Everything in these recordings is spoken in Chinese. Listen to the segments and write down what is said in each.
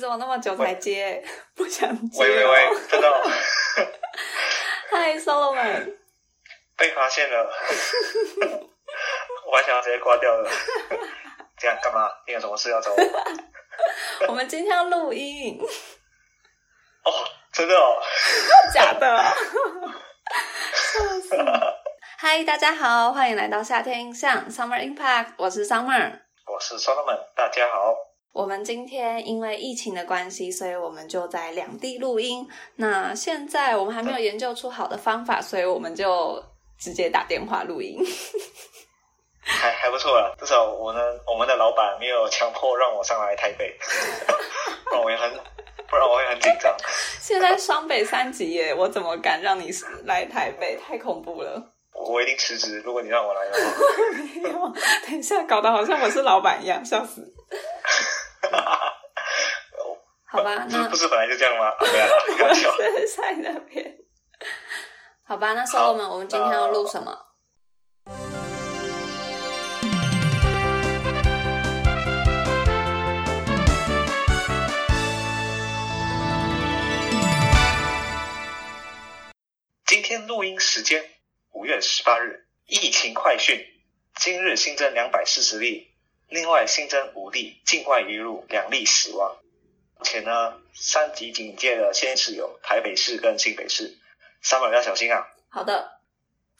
怎么那么久才接？不想接、哦。喂喂喂，真的、哦、嗨，Solomon，被发现了，我还想要直接挂掉了。这样干嘛？你有什么事要找我？我们今天要录音，哦，真的哦，假的？笑死！嗨，大家好，欢迎来到夏天印象 Summer Impact，我是 Summer。我是 Solomon，大家好。我们今天因为疫情的关系，所以我们就在两地录音。那现在我们还没有研究出好的方法，所以我们就直接打电话录音。还还不错了，至少我呢，我们的老板没有强迫让我上来台北，不然我也很，不然我会很紧张。现在双北三级耶，我怎么敢让你来台北？太恐怖了！我一定辞职，如果你让我来的话。没有，等一下，搞得好像我是老板一样，笑死。好吧，那不是本来就这样吗？啊、没有啦，开玩笑。在那边。好吧，那 Solomon，我们今天要录什么？今天录音时间五月十八日，疫情快讯，今日新增两百四十例，另外新增五例境外移入，两例死亡。目前呢，三级警戒的先是有台北市跟新北市，Summer 要小心啊。好的。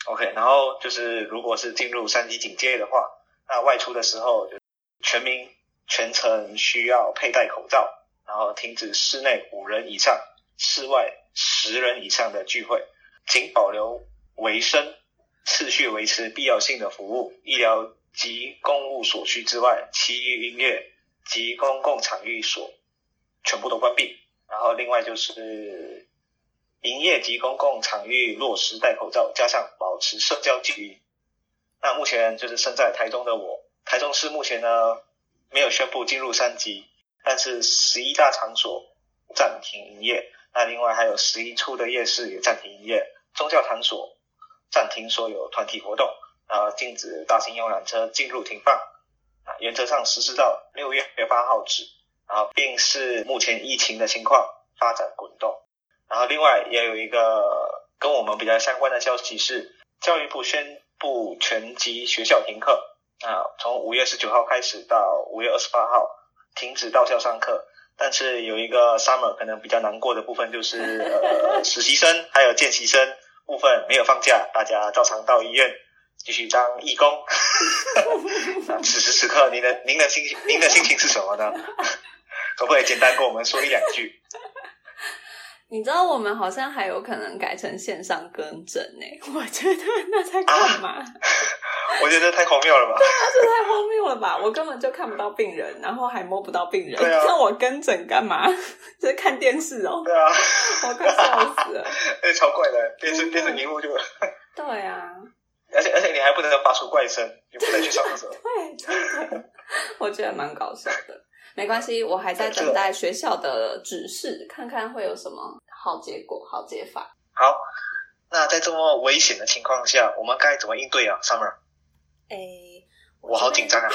OK，然后就是如果是进入三级警戒的话，那外出的时候，全民全程需要佩戴口罩，然后停止室内五人以上、室外十人以上的聚会。仅保留维生、次序维持必要性的服务、医疗及公务所需之外，其余营业及公共场域所全部都关闭。然后另外就是营业及公共场域落实戴口罩，加上保持社交距离。那目前就是身在台中的我，台中市目前呢没有宣布进入三级，但是十一大场所暂停营业。那另外还有十一处的夜市也暂停营业。宗教场所暂停所有团体活动，啊，禁止大型游览车进入停放，啊，原则上实施到六月八号止，然后并视目前疫情的情况发展滚动。然后另外也有一个跟我们比较相关的消息是，教育部宣布全级学校停课，啊，从五月十九号开始到五月二十八号停止到校上课。但是有一个 summer 可能比较难过的部分就是呃 实习生还有见习生部分没有放假，大家照常到医院继续当义工。那 此时此刻您的您的心情您的心情是什么呢？可不可以简单跟我们说一两句？你知道我们好像还有可能改成线上跟诊呢，我觉得那在干嘛？啊、我觉得太荒谬了吧！对啊，这太荒谬了吧！我根本就看不到病人，然后还摸不到病人，让我跟诊干嘛？就是看电视哦。对啊，我快笑死了！哎，超怪的，电视电视荧幕就……对啊，而且而且你还不能发出怪声，你不能去上厕所。对，真的，我觉得蛮搞笑的。没关系，我还在等待学校的指示，看看会有什么好结果、好解法。好，那在这么危险的情况下，我们该怎么应对啊，Summer？哎，我好紧张啊！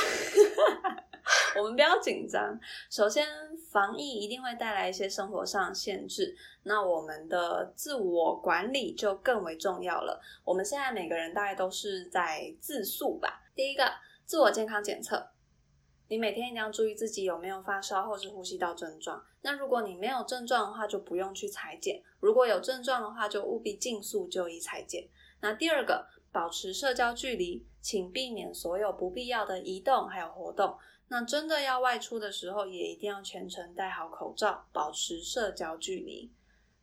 我们不要紧张。首先，防疫一定会带来一些生活上的限制，那我们的自我管理就更为重要了。我们现在每个人大概都是在自述吧。第一个，自我健康检测。你每天一定要注意自己有没有发烧或是呼吸道症状。那如果你没有症状的话，就不用去裁剪；如果有症状的话，就务必尽速就医裁剪。那第二个，保持社交距离，请避免所有不必要的移动还有活动。那真的要外出的时候，也一定要全程戴好口罩，保持社交距离。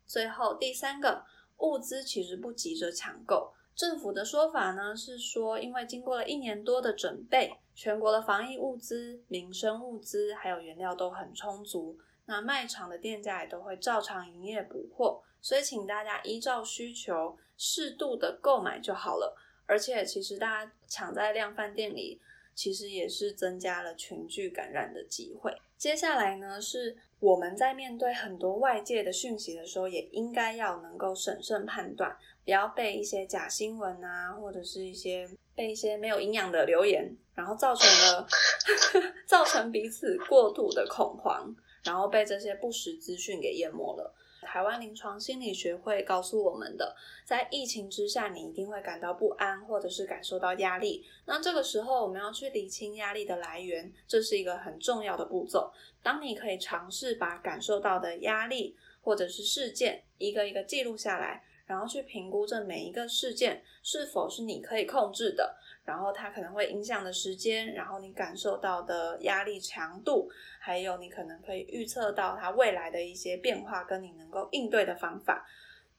最后第三个，物资其实不急着抢购。政府的说法呢是说，因为经过了一年多的准备，全国的防疫物资、民生物资还有原料都很充足，那卖场的店家也都会照常营业补货，所以请大家依照需求适度的购买就好了。而且其实大家抢在量贩店里，其实也是增加了群聚感染的机会。接下来呢，是我们在面对很多外界的讯息的时候，也应该要能够审慎判断。不要被一些假新闻啊，或者是一些被一些没有营养的留言，然后造成了 造成彼此过度的恐慌，然后被这些不实资讯给淹没了。台湾临床心理学会告诉我们的，在疫情之下，你一定会感到不安，或者是感受到压力。那这个时候，我们要去理清压力的来源，这是一个很重要的步骤。当你可以尝试把感受到的压力或者是事件一个一个记录下来，然后去评估这每一个事件是否是你可以控制的。然后它可能会影响的时间，然后你感受到的压力强度，还有你可能可以预测到它未来的一些变化，跟你能够应对的方法，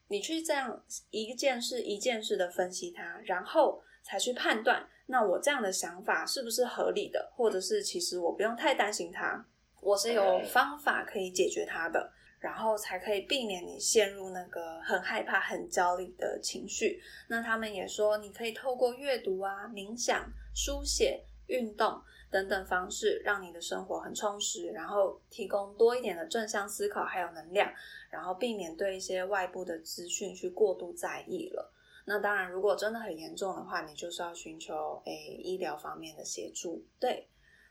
你去这样一件事一件事的分析它，然后才去判断，那我这样的想法是不是合理的，或者是其实我不用太担心它，我是有方法可以解决它的。然后才可以避免你陷入那个很害怕、很焦虑的情绪。那他们也说，你可以透过阅读啊、冥想、书写、运动等等方式，让你的生活很充实，然后提供多一点的正向思考还有能量，然后避免对一些外部的资讯去过度在意了。那当然，如果真的很严重的话，你就是要寻求诶医疗方面的协助。对，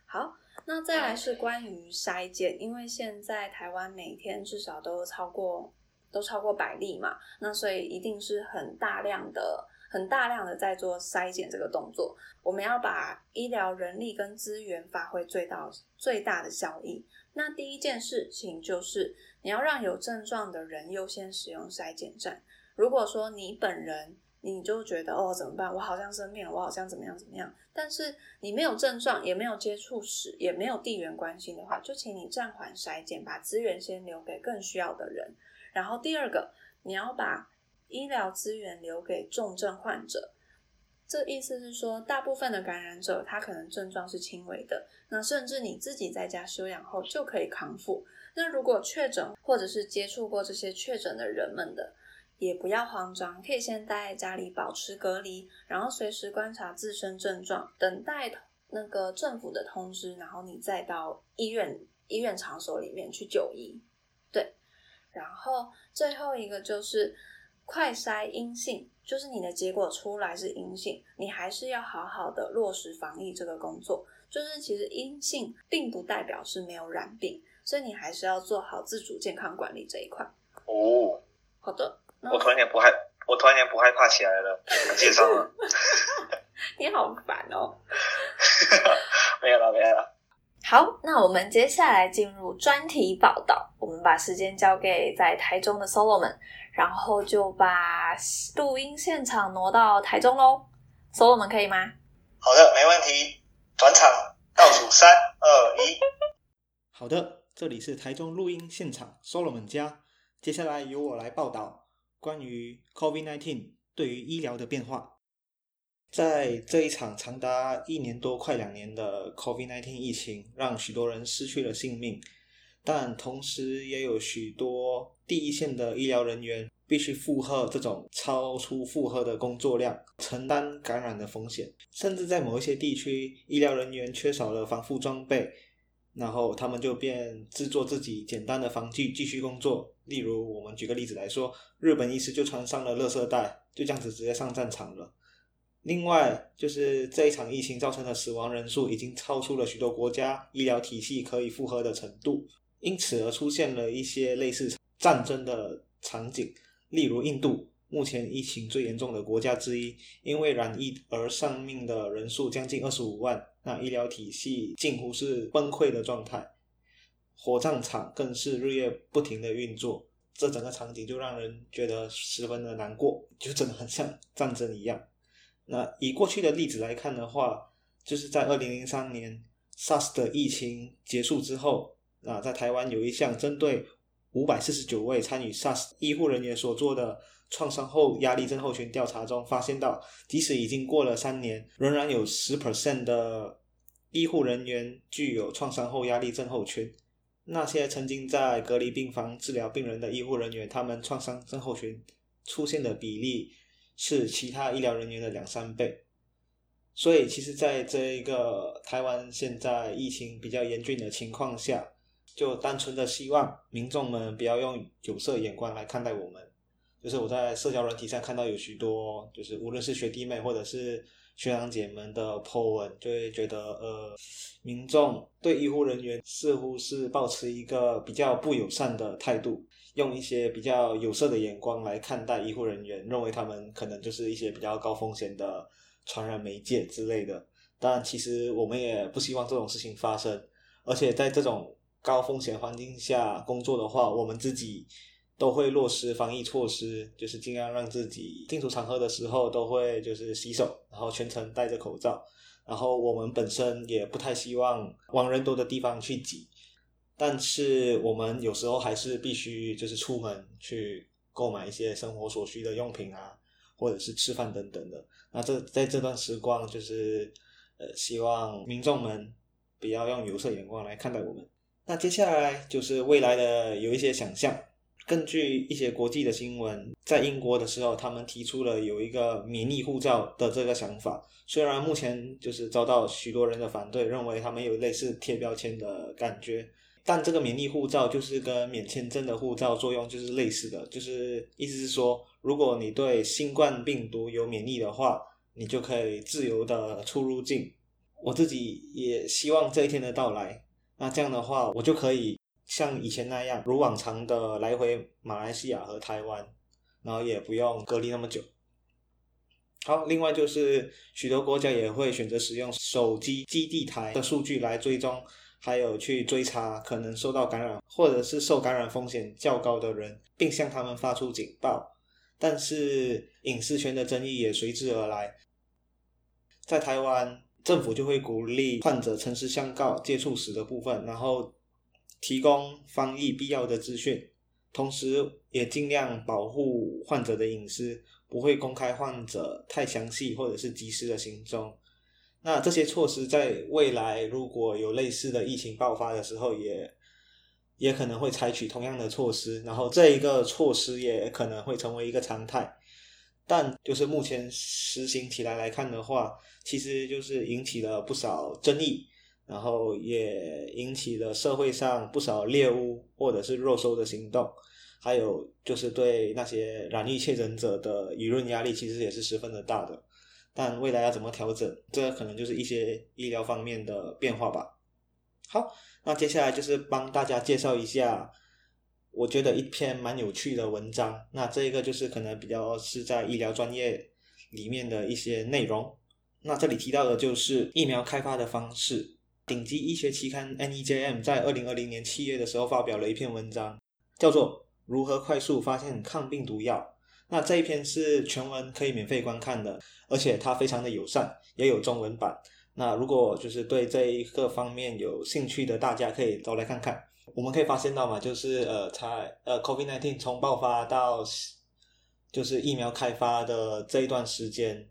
好。那再来是关于筛检，因为现在台湾每天至少都超过都超过百例嘛，那所以一定是很大量的、很大量的在做筛检这个动作。我们要把医疗人力跟资源发挥最大最大的效益。那第一件事情就是你要让有症状的人优先使用筛检站。如果说你本人，你就觉得哦怎么办？我好像生病了，我好像怎么样怎么样。但是你没有症状，也没有接触史，也没有地缘关系的话，就请你暂缓筛检，把资源先留给更需要的人。然后第二个，你要把医疗资源留给重症患者。这意思是说，大部分的感染者他可能症状是轻微的，那甚至你自己在家休养后就可以康复。那如果确诊或者是接触过这些确诊的人们的。也不要慌张，可以先待在家里保持隔离，然后随时观察自身症状，等待那个政府的通知，然后你再到医院医院场所里面去就医。对，然后最后一个就是快筛阴性，就是你的结果出来是阴性，你还是要好好的落实防疫这个工作。就是其实阴性并不代表是没有染病，所以你还是要做好自主健康管理这一块。哦，好的。我突然间不害，我突然间不害怕起来了。介绍了，你好烦哦。没有了，没有了。好，那我们接下来进入专题报道。我们把时间交给在台中的 Solomon，然后就把录音现场挪到台中喽。Solomon 可以吗？好的，没问题。转场，倒数三二一。好的，这里是台中录音现场，Solomon 家。接下来由我来报道。关于 COVID-19 对于医疗的变化，在这一场长达一年多、快两年的 COVID-19 疫情，让许多人失去了性命，但同时也有许多第一线的医疗人员必须负荷这种超出负荷的工作量，承担感染的风险，甚至在某一些地区，医疗人员缺少了防护装备。然后他们就便制作自己简单的防具继续工作。例如，我们举个例子来说，日本医师就穿上了垃圾袋，就这样子直接上战场了。另外，就是这一场疫情造成的死亡人数已经超出了许多国家医疗体系可以负荷的程度，因此而出现了一些类似战争的场景。例如，印度目前疫情最严重的国家之一，因为染疫而丧命的人数将近二十五万。那医疗体系近乎是崩溃的状态，火葬场更是日夜不停的运作，这整个场景就让人觉得十分的难过，就真的很像战争一样。那以过去的例子来看的话，就是在二零零三年 SARS 的疫情结束之后，啊，在台湾有一项针对五百四十九位参与 SARS 医护人员所做的。创伤后压力症候群调查中发现到，即使已经过了三年，仍然有十 percent 的医护人员具有创伤后压力症候群。那些曾经在隔离病房治疗病人的医护人员，他们创伤症候群出现的比例是其他医疗人员的两三倍。所以，其实，在这一个台湾现在疫情比较严峻的情况下，就单纯的希望民众们不要用有色眼光来看待我们。就是我在社交软体上看到有许多，就是无论是学弟妹或者是学长姐们的 po 文，就会觉得呃，民众对医护人员似乎是保持一个比较不友善的态度，用一些比较有色的眼光来看待医护人员，认为他们可能就是一些比较高风险的传染媒介之类的。但其实我们也不希望这种事情发生，而且在这种高风险环境下工作的话，我们自己。都会落实防疫措施，就是尽量让自己进出场合的时候都会就是洗手，然后全程戴着口罩。然后我们本身也不太希望往人多的地方去挤，但是我们有时候还是必须就是出门去购买一些生活所需的用品啊，或者是吃饭等等的。那这在这段时光，就是呃，希望民众们不要用有色眼光来看待我们。那接下来就是未来的有一些想象。根据一些国际的新闻，在英国的时候，他们提出了有一个免疫护照的这个想法。虽然目前就是遭到许多人的反对，认为他们有类似贴标签的感觉，但这个免疫护照就是跟免签证的护照作用就是类似的，就是意思是说，如果你对新冠病毒有免疫的话，你就可以自由的出入境。我自己也希望这一天的到来，那这样的话，我就可以。像以前那样，如往常的来回马来西亚和台湾，然后也不用隔离那么久。好，另外就是许多国家也会选择使用手机基地台的数据来追踪，还有去追查可能受到感染或者是受感染风险较高的人，并向他们发出警报。但是隐私权的争议也随之而来。在台湾，政府就会鼓励患者诚实相告接触史的部分，然后。提供翻译必要的资讯，同时也尽量保护患者的隐私，不会公开患者太详细或者是及时的行踪。那这些措施在未来如果有类似的疫情爆发的时候，也也可能会采取同样的措施，然后这一个措施也可能会成为一个常态。但就是目前实行起来来看的话，其实就是引起了不少争议。然后也引起了社会上不少猎巫或者是肉收的行动，还有就是对那些染疫确诊者的舆论压力，其实也是十分的大的。但未来要怎么调整，这可能就是一些医疗方面的变化吧。好，那接下来就是帮大家介绍一下，我觉得一篇蛮有趣的文章。那这一个就是可能比较是在医疗专业里面的一些内容。那这里提到的就是疫苗开发的方式。顶级医学期刊 NEJM 在二零二零年七月的时候发表了一篇文章，叫做《如何快速发现抗病毒药》。那这一篇是全文可以免费观看的，而且它非常的友善，也有中文版。那如果就是对这一个方面有兴趣的大家，可以都来看看。我们可以发现到嘛，就是呃，才呃，COVID-19 从爆发到就是疫苗开发的这一段时间，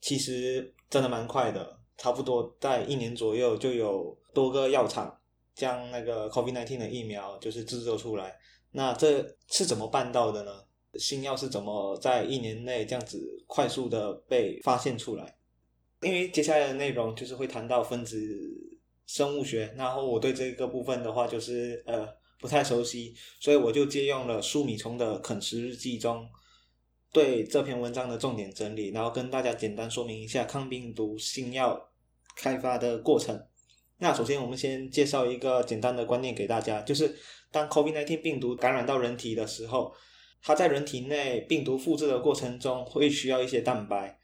其实真的蛮快的。差不多在一年左右，就有多个药厂将那个 COVID-19 的疫苗就是制作出来。那这是怎么办到的呢？新药是怎么在一年内这样子快速的被发现出来？因为接下来的内容就是会谈到分子生物学，然后我对这个部分的话就是呃不太熟悉，所以我就借用了舒米虫的啃食日记中。对这篇文章的重点整理，然后跟大家简单说明一下抗病毒新药开发的过程。那首先，我们先介绍一个简单的观念给大家，就是当 COVID-19 病毒感染到人体的时候，它在人体内病毒复制的过程中会需要一些蛋白。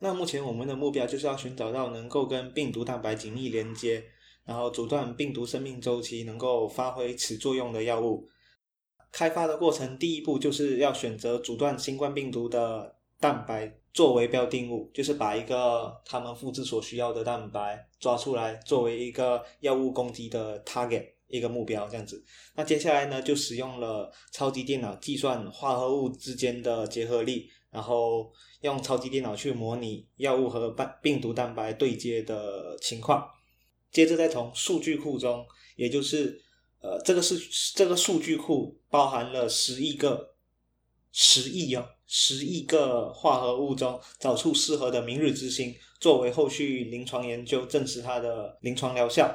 那目前我们的目标就是要寻找到能够跟病毒蛋白紧密连接，然后阻断病毒生命周期，能够发挥此作用的药物。开发的过程，第一步就是要选择阻断新冠病毒的蛋白作为标定物，就是把一个他们复制所需要的蛋白抓出来，作为一个药物攻击的 target 一个目标，这样子。那接下来呢，就使用了超级电脑计算化合物之间的结合力，然后用超级电脑去模拟药物和病病毒蛋白对接的情况，接着再从数据库中，也就是呃，这个是这个数据库包含了十亿个十亿哦，十亿个化合物中找出适合的明日之星，作为后续临床研究证实它的临床疗效。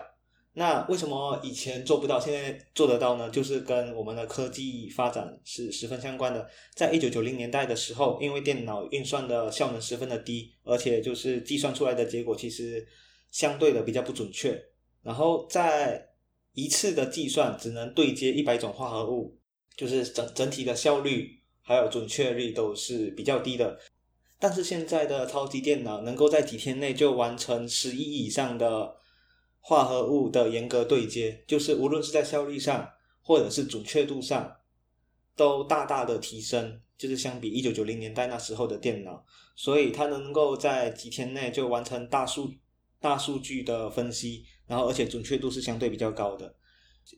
那为什么以前做不到，现在做得到呢？就是跟我们的科技发展是十分相关的。在一九九零年代的时候，因为电脑运算的效能十分的低，而且就是计算出来的结果其实相对的比较不准确。然后在一次的计算只能对接一百种化合物，就是整整体的效率还有准确率都是比较低的。但是现在的超级电脑能够在几天内就完成十亿以上的。化合物的严格对接，就是无论是在效率上或者是准确度上，都大大的提升。就是相比一九九零年代那时候的电脑，所以它能够在几天内就完成大数大数据的分析，然后而且准确度是相对比较高的。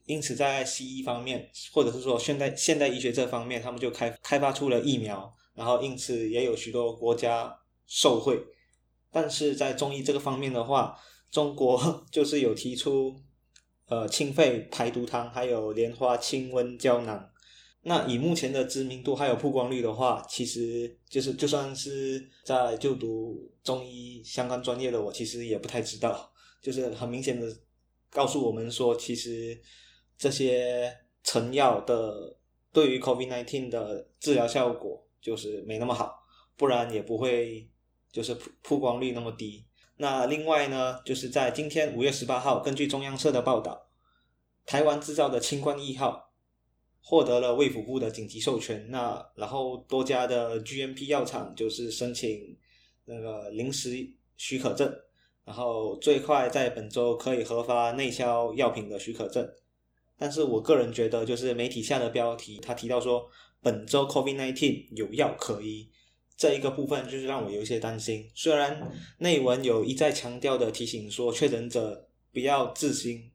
因此，在西医方面，或者是说现代现代医学这方面，他们就开开发出了疫苗，然后因此也有许多国家受惠。但是在中医这个方面的话，中国 就是有提出，呃，清肺排毒汤，还有莲花清瘟胶囊。那以目前的知名度还有曝光率的话，其实就是就算是在就读中医相关专业的我，其实也不太知道。就是很明显的告诉我们说，其实这些成药的对于 COVID-19 的治疗效果就是没那么好，不然也不会就是曝曝光率那么低。那另外呢，就是在今天五月十八号，根据中央社的报道，台湾制造的清冠一号获得了卫福部的紧急授权。那然后多家的 GMP 药厂就是申请那个临时许可证，然后最快在本周可以核发内销药品的许可证。但是我个人觉得，就是媒体下的标题，他提到说本周 COVID-19 有药可医。这一个部分就是让我有一些担心。虽然内文有一再强调的提醒说，确诊者不要自行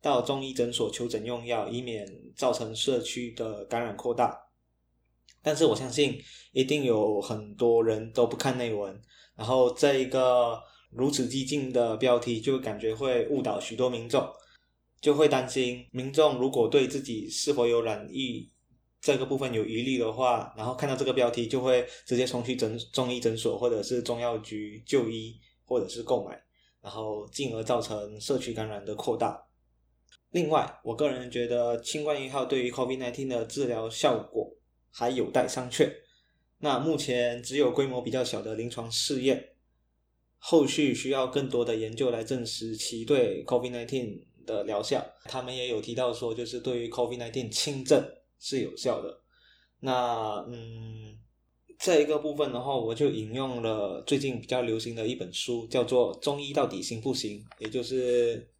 到中医诊所求诊用药，以免造成社区的感染扩大。但是我相信，一定有很多人都不看内文，然后这一个如此激进的标题，就感觉会误导许多民众，就会担心民众如果对自己是否有染疫。这个部分有疑虑的话，然后看到这个标题就会直接冲去诊中医诊所或者是中药局就医或者是购买，然后进而造成社区感染的扩大。另外，我个人觉得新冠一号对于 COVID-19 的治疗效果还有待商榷。那目前只有规模比较小的临床试验，后续需要更多的研究来证实其对 COVID-19 的疗效。他们也有提到说，就是对于 COVID-19 轻症。是有效的。那嗯，这一个部分的话，我就引用了最近比较流行的一本书，叫做《中医到底行不行》，也就是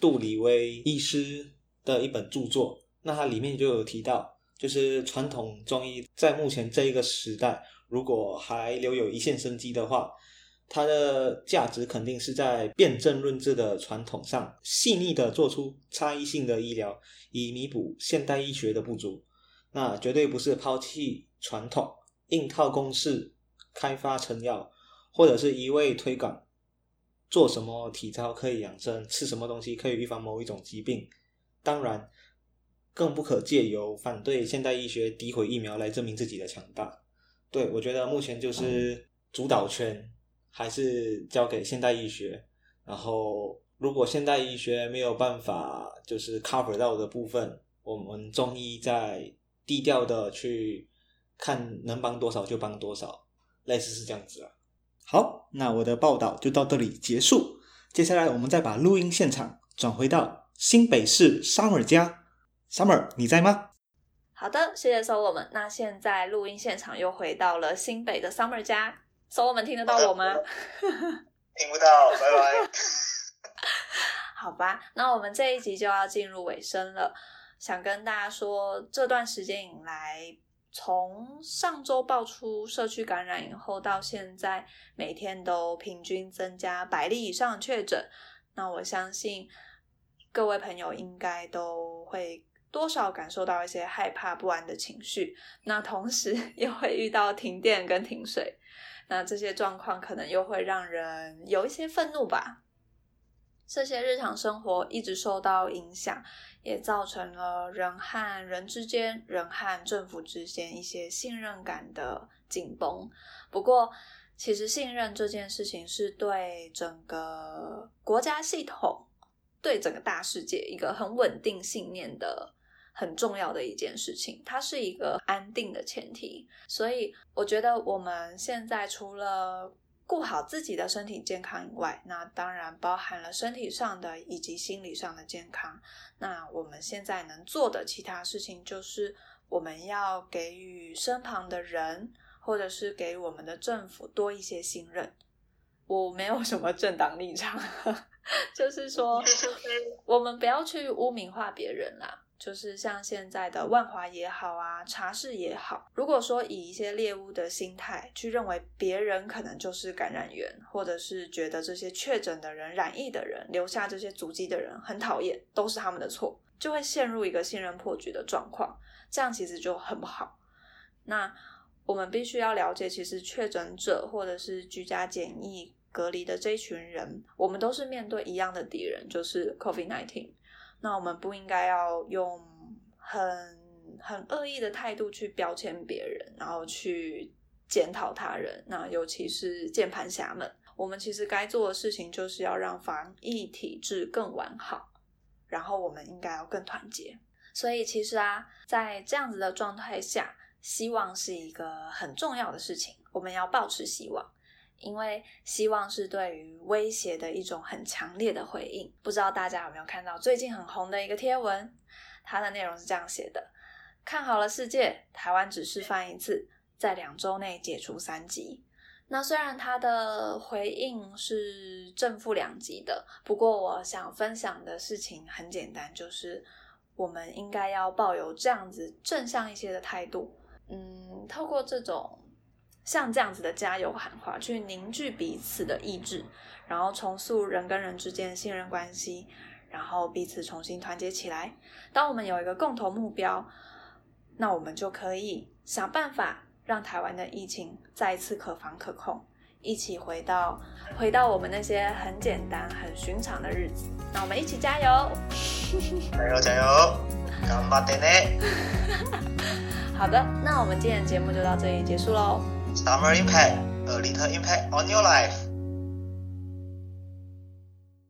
杜里威医师的一本著作。那它里面就有提到，就是传统中医在目前这一个时代，如果还留有一线生机的话，它的价值肯定是在辨证论治的传统上，细腻的做出差异性的医疗。以弥补现代医学的不足，那绝对不是抛弃传统，硬套公式开发成药，或者是一味推广做什么体操可以养生，吃什么东西可以预防某一种疾病。当然，更不可借由反对现代医学、诋毁疫苗来证明自己的强大。对我觉得目前就是主导权还是交给现代医学，然后。如果现代医学没有办法就是 cover 到的部分，我们中医在低调的去看能帮多少就帮多少，类似是这样子啊。好，那我的报道就到这里结束。接下来我们再把录音现场转回到新北市 Summer 家，Summer 你在吗？好的，谢谢 so 我们。那现在录音现场又回到了新北的 Summer 家，Solomon 听得到我吗？听不到，拜拜。好吧，那我们这一集就要进入尾声了。想跟大家说，这段时间以来，从上周爆出社区感染以后，到现在每天都平均增加百例以上确诊。那我相信各位朋友应该都会多少感受到一些害怕不安的情绪。那同时 也会遇到停电跟停水，那这些状况可能又会让人有一些愤怒吧。这些日常生活一直受到影响，也造成了人和人之间、人和政府之间一些信任感的紧绷。不过，其实信任这件事情是对整个国家系统对整个大世界一个很稳定信念的很重要的一件事情，它是一个安定的前提。所以我觉得我们现在除了顾好自己的身体健康以外，那当然包含了身体上的以及心理上的健康。那我们现在能做的其他事情，就是我们要给予身旁的人，或者是给我们的政府多一些信任。我没有什么政党立场，就是说，我们不要去污名化别人啦。就是像现在的万华也好啊，茶室也好，如果说以一些猎物的心态去认为别人可能就是感染源，或者是觉得这些确诊的人、染疫的人、留下这些足迹的人很讨厌，都是他们的错，就会陷入一个信任破局的状况，这样其实就很不好。那我们必须要了解，其实确诊者或者是居家检疫隔离的这一群人，我们都是面对一样的敌人，就是 COVID-19。那我们不应该要用很很恶意的态度去标签别人，然后去检讨他人。那尤其是键盘侠们，我们其实该做的事情就是要让防疫体制更完好，然后我们应该要更团结。所以其实啊，在这样子的状态下，希望是一个很重要的事情，我们要保持希望。因为希望是对于威胁的一种很强烈的回应。不知道大家有没有看到最近很红的一个贴文？它的内容是这样写的：看好了世界，台湾只示范一次，在两周内解除三级。那虽然它的回应是正负两极的，不过我想分享的事情很简单，就是我们应该要抱有这样子正向一些的态度。嗯，透过这种。像这样子的加油喊话，去凝聚彼此的意志，然后重塑人跟人之间的信任关系，然后彼此重新团结起来。当我们有一个共同目标，那我们就可以想办法让台湾的疫情再一次可防可控，一起回到回到我们那些很简单、很寻常的日子。那我们一起加油！加 油加油！干巴爹呢？好的，那我们今天的节目就到这里结束喽。Summer impact, a little impact on your life.